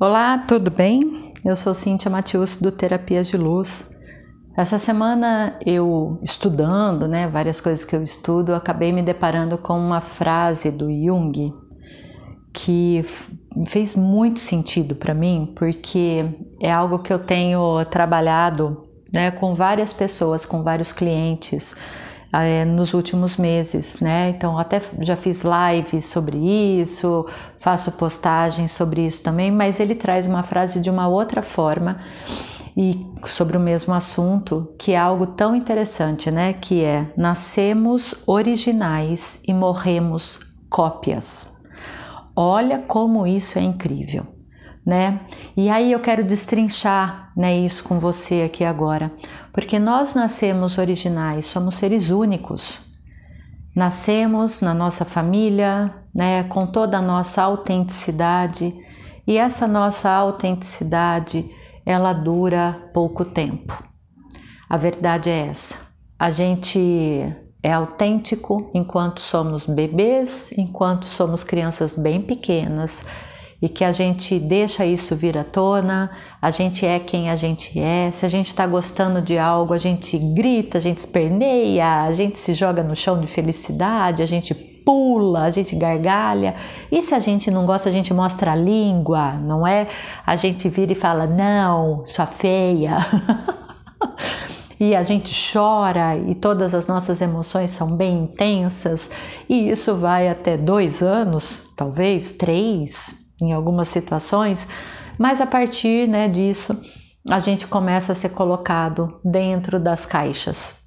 Olá, tudo bem? Eu sou Cíntia Matius do Terapias de Luz. Essa semana eu estudando, né, várias coisas que eu estudo, acabei me deparando com uma frase do Jung que fez muito sentido para mim, porque é algo que eu tenho trabalhado, né, com várias pessoas, com vários clientes é, nos últimos meses, né? Então até já fiz lives sobre isso, faço postagens sobre isso também, mas ele traz uma frase de uma outra forma e sobre o mesmo assunto, que é algo tão interessante, né? Que é nascemos originais e morremos cópias. Olha como isso é incrível né? E aí eu quero destrinchar, né, isso com você aqui agora, porque nós nascemos originais, somos seres únicos. Nascemos na nossa família, né, com toda a nossa autenticidade, e essa nossa autenticidade, ela dura pouco tempo. A verdade é essa. A gente é autêntico enquanto somos bebês, enquanto somos crianças bem pequenas, e que a gente deixa isso vir à tona, a gente é quem a gente é. Se a gente está gostando de algo, a gente grita, a gente esperneia, a gente se joga no chão de felicidade, a gente pula, a gente gargalha. E se a gente não gosta, a gente mostra a língua, não é? A gente vira e fala: não, sua feia. e a gente chora e todas as nossas emoções são bem intensas, e isso vai até dois anos, talvez três, em algumas situações, mas a partir né, disso a gente começa a ser colocado dentro das caixas.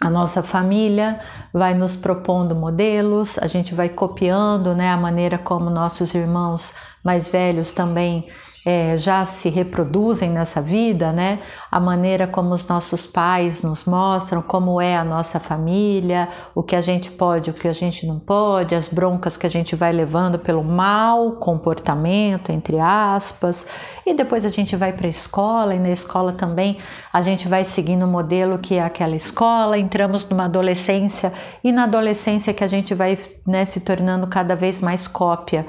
A nossa família vai nos propondo modelos, a gente vai copiando né, a maneira como nossos irmãos mais velhos também é, já se reproduzem nessa vida, né? A maneira como os nossos pais nos mostram como é a nossa família, o que a gente pode, o que a gente não pode, as broncas que a gente vai levando pelo mau comportamento, entre aspas, e depois a gente vai para a escola e na escola também a gente vai seguindo o modelo que é aquela escola, entramos numa adolescência e na adolescência que a gente vai né, se tornando cada vez mais cópia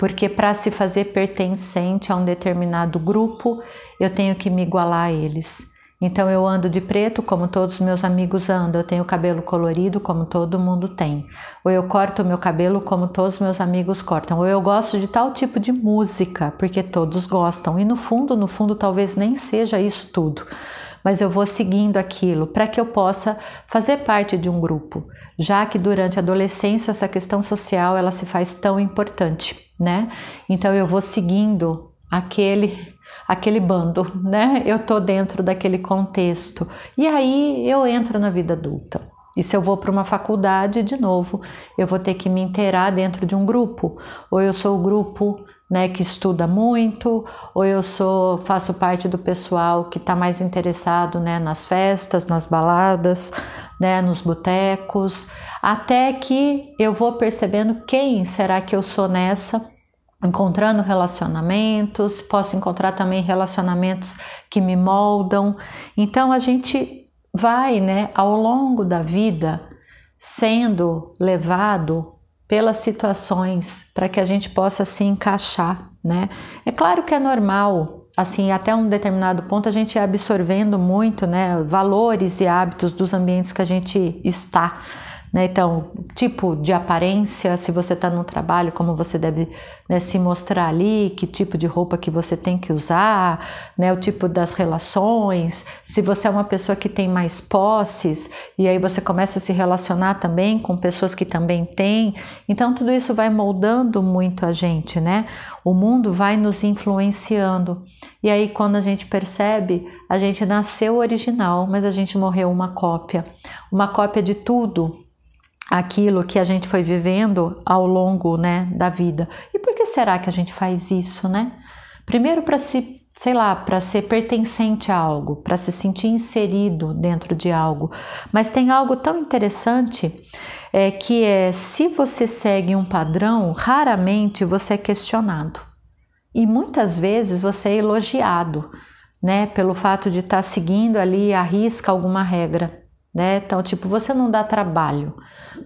porque para se fazer pertencente a um determinado grupo, eu tenho que me igualar a eles. Então eu ando de preto como todos os meus amigos andam, eu tenho cabelo colorido como todo mundo tem. Ou eu corto meu cabelo como todos os meus amigos cortam. Ou eu gosto de tal tipo de música, porque todos gostam. E no fundo, no fundo talvez nem seja isso tudo mas eu vou seguindo aquilo para que eu possa fazer parte de um grupo, já que durante a adolescência essa questão social ela se faz tão importante, né? Então eu vou seguindo aquele aquele bando, né? Eu tô dentro daquele contexto. E aí eu entro na vida adulta. E se eu vou para uma faculdade, de novo, eu vou ter que me inteirar dentro de um grupo. Ou eu sou o grupo né, que estuda muito, ou eu sou faço parte do pessoal que está mais interessado né, nas festas, nas baladas, né, nos botecos, até que eu vou percebendo quem será que eu sou nessa, encontrando relacionamentos, posso encontrar também relacionamentos que me moldam. Então a gente vai, né, ao longo da vida sendo levado pelas situações para que a gente possa se encaixar, né? É claro que é normal, assim, até um determinado ponto a gente ir absorvendo muito, né, valores e hábitos dos ambientes que a gente está. Né? Então, tipo de aparência, se você está no trabalho, como você deve né, se mostrar ali, que tipo de roupa que você tem que usar, né, o tipo das relações, se você é uma pessoa que tem mais posses, e aí você começa a se relacionar também com pessoas que também têm. Então, tudo isso vai moldando muito a gente, né? O mundo vai nos influenciando. E aí, quando a gente percebe, a gente nasceu original, mas a gente morreu uma cópia. Uma cópia de tudo aquilo que a gente foi vivendo ao longo né, da vida. E por que será que a gente faz isso, né? Primeiro para se, sei lá, para ser pertencente a algo, para se sentir inserido dentro de algo. Mas tem algo tão interessante é que é se você segue um padrão, raramente você é questionado. E muitas vezes você é elogiado, né, pelo fato de estar tá seguindo ali a risca alguma regra né? Então, tipo, você não dá trabalho,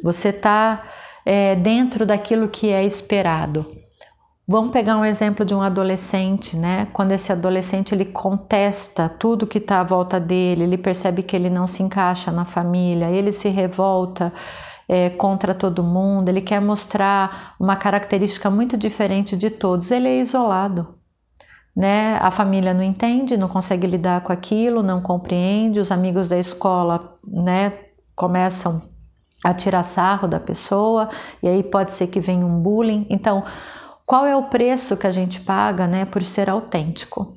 você está é, dentro daquilo que é esperado. Vamos pegar um exemplo de um adolescente, né? Quando esse adolescente ele contesta tudo que está à volta dele, ele percebe que ele não se encaixa na família, ele se revolta é, contra todo mundo, ele quer mostrar uma característica muito diferente de todos, ele é isolado. Né? A família não entende, não consegue lidar com aquilo, não compreende, os amigos da escola né, começam a tirar sarro da pessoa, e aí pode ser que venha um bullying. Então, qual é o preço que a gente paga, né, por ser autêntico,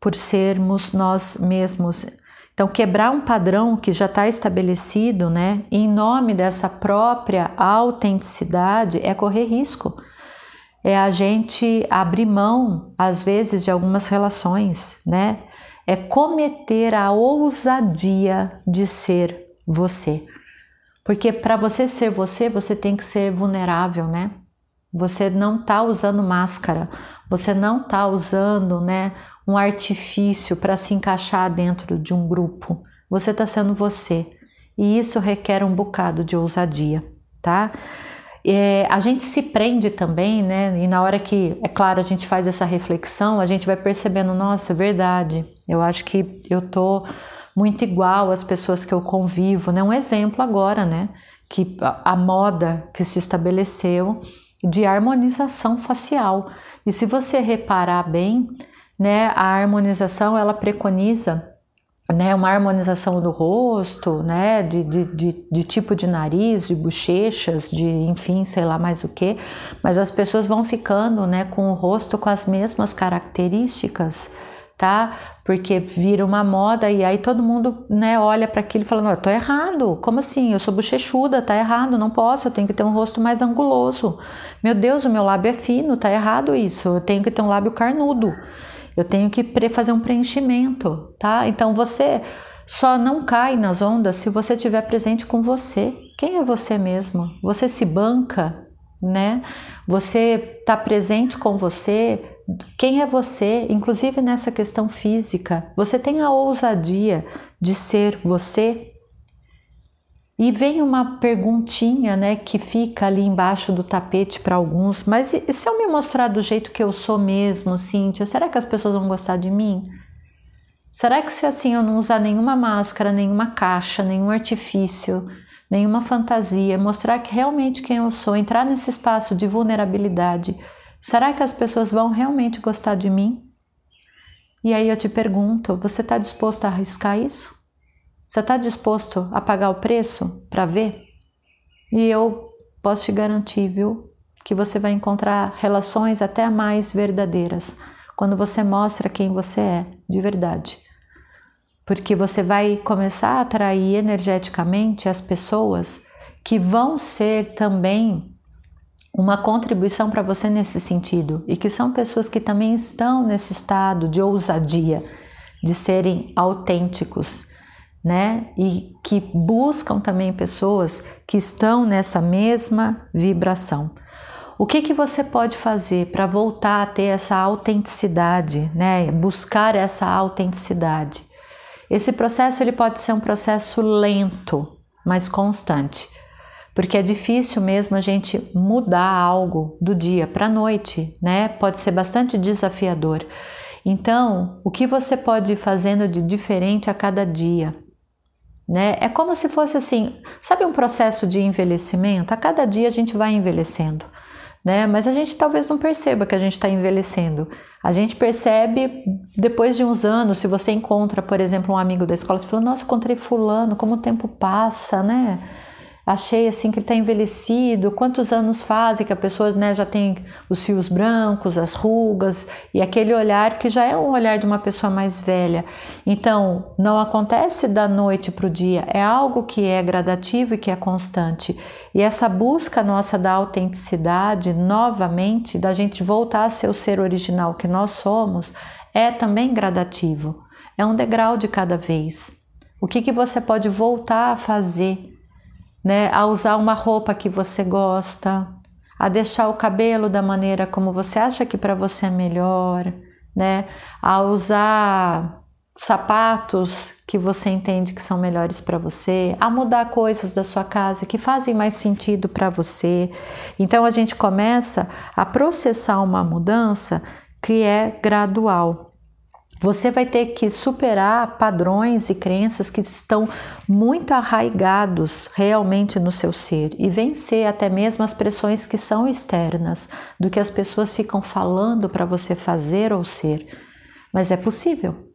por sermos nós mesmos? Então, quebrar um padrão que já está estabelecido, né, em nome dessa própria autenticidade, é correr risco. É a gente abrir mão, às vezes, de algumas relações, né? É cometer a ousadia de ser você. Porque para você ser você, você tem que ser vulnerável, né? Você não está usando máscara, você não está usando né, um artifício para se encaixar dentro de um grupo. Você está sendo você. E isso requer um bocado de ousadia, tá? É, a gente se prende também, né? E na hora que, é claro, a gente faz essa reflexão, a gente vai percebendo, nossa, é verdade. Eu acho que eu tô muito igual às pessoas que eu convivo, né? Um exemplo agora, né? Que a, a moda que se estabeleceu de harmonização facial. E se você reparar bem, né, a harmonização ela preconiza né, uma harmonização do rosto, né, de, de, de, de, tipo de nariz, de bochechas, de enfim, sei lá mais o que, mas as pessoas vão ficando né, com o rosto com as mesmas características tá? Porque vira uma moda e aí todo mundo, né, olha para aquilo e fala: "Não, tô errado. Como assim? Eu sou bochechuda, tá errado, não posso, eu tenho que ter um rosto mais anguloso. Meu Deus, o meu lábio é fino, tá errado isso. Eu tenho que ter um lábio carnudo. Eu tenho que fazer um preenchimento, tá? Então você só não cai nas ondas se você estiver presente com você. Quem é você mesmo? Você se banca, né? Você está presente com você, quem é você, inclusive nessa questão física? Você tem a ousadia de ser você? E vem uma perguntinha, né, que fica ali embaixo do tapete para alguns, mas e se eu me mostrar do jeito que eu sou mesmo, Cíntia, será que as pessoas vão gostar de mim? Será que se assim eu não usar nenhuma máscara, nenhuma caixa, nenhum artifício, nenhuma fantasia, mostrar que realmente quem eu sou, entrar nesse espaço de vulnerabilidade, Será que as pessoas vão realmente gostar de mim? E aí eu te pergunto: você está disposto a arriscar isso? Você está disposto a pagar o preço para ver? E eu posso te garantir, viu, que você vai encontrar relações até mais verdadeiras quando você mostra quem você é de verdade. Porque você vai começar a atrair energeticamente as pessoas que vão ser também uma contribuição para você nesse sentido e que são pessoas que também estão nesse estado de ousadia, de serem autênticos, né? E que buscam também pessoas que estão nessa mesma vibração. O que que você pode fazer para voltar a ter essa autenticidade, né? Buscar essa autenticidade. Esse processo ele pode ser um processo lento, mas constante porque é difícil mesmo a gente mudar algo do dia para a noite, né? Pode ser bastante desafiador. Então, o que você pode ir fazendo de diferente a cada dia? Né? É como se fosse assim, sabe um processo de envelhecimento? A cada dia a gente vai envelhecendo, né? Mas a gente talvez não perceba que a gente está envelhecendo. A gente percebe depois de uns anos, se você encontra, por exemplo, um amigo da escola, você fala, nossa, encontrei fulano, como o tempo passa, né? Achei assim que ele está envelhecido, quantos anos fazem que a pessoa né, já tem os fios brancos, as rugas e aquele olhar que já é um olhar de uma pessoa mais velha. Então, não acontece da noite para o dia, é algo que é gradativo e que é constante. E essa busca nossa da autenticidade, novamente, da gente voltar a ser o ser original que nós somos, é também gradativo. É um degrau de cada vez. O que, que você pode voltar a fazer né? A usar uma roupa que você gosta, a deixar o cabelo da maneira como você acha que para você é melhor, né? A usar sapatos que você entende que são melhores para você, a mudar coisas da sua casa que fazem mais sentido para você. Então a gente começa a processar uma mudança que é gradual. Você vai ter que superar padrões e crenças que estão muito arraigados realmente no seu ser e vencer até mesmo as pressões que são externas, do que as pessoas ficam falando para você fazer ou ser. Mas é possível.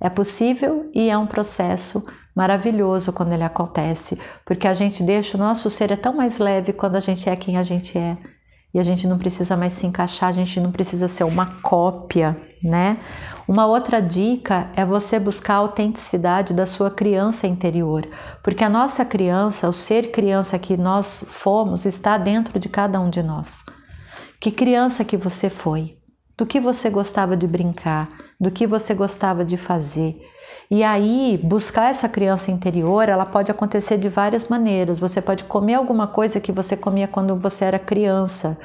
É possível e é um processo maravilhoso quando ele acontece, porque a gente deixa o nosso ser é tão mais leve quando a gente é quem a gente é. E a gente não precisa mais se encaixar, a gente não precisa ser uma cópia, né? Uma outra dica é você buscar a autenticidade da sua criança interior, porque a nossa criança, o ser criança que nós fomos, está dentro de cada um de nós. Que criança que você foi? Do que você gostava de brincar? Do que você gostava de fazer? E aí, buscar essa criança interior, ela pode acontecer de várias maneiras. Você pode comer alguma coisa que você comia quando você era criança.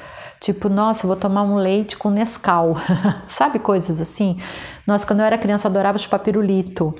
Tipo, nossa, vou tomar um leite com Nescau. Sabe coisas assim? Nossa, quando eu era criança, eu adorava chupar pirulito,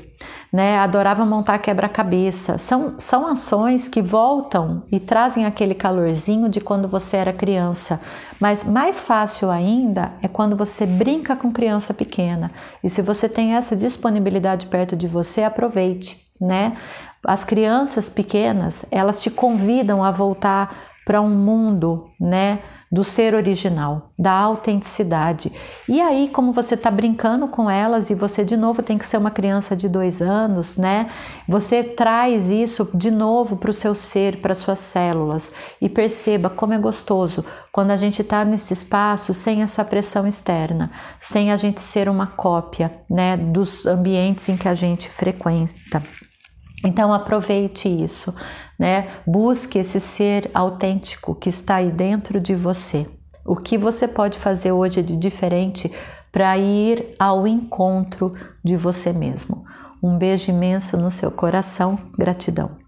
né? Adorava montar quebra-cabeça. São, são ações que voltam e trazem aquele calorzinho de quando você era criança. Mas mais fácil ainda é quando você brinca com criança pequena. E se você tem essa disponibilidade perto de você, aproveite, né? As crianças pequenas, elas te convidam a voltar para um mundo, né? Do ser original, da autenticidade. E aí, como você está brincando com elas e você de novo tem que ser uma criança de dois anos, né? Você traz isso de novo para o seu ser, para suas células e perceba como é gostoso quando a gente está nesse espaço sem essa pressão externa, sem a gente ser uma cópia, né, dos ambientes em que a gente frequenta. Então aproveite isso né? Busque esse ser autêntico que está aí dentro de você. O que você pode fazer hoje de diferente para ir ao encontro de você mesmo. Um beijo imenso no seu coração. Gratidão.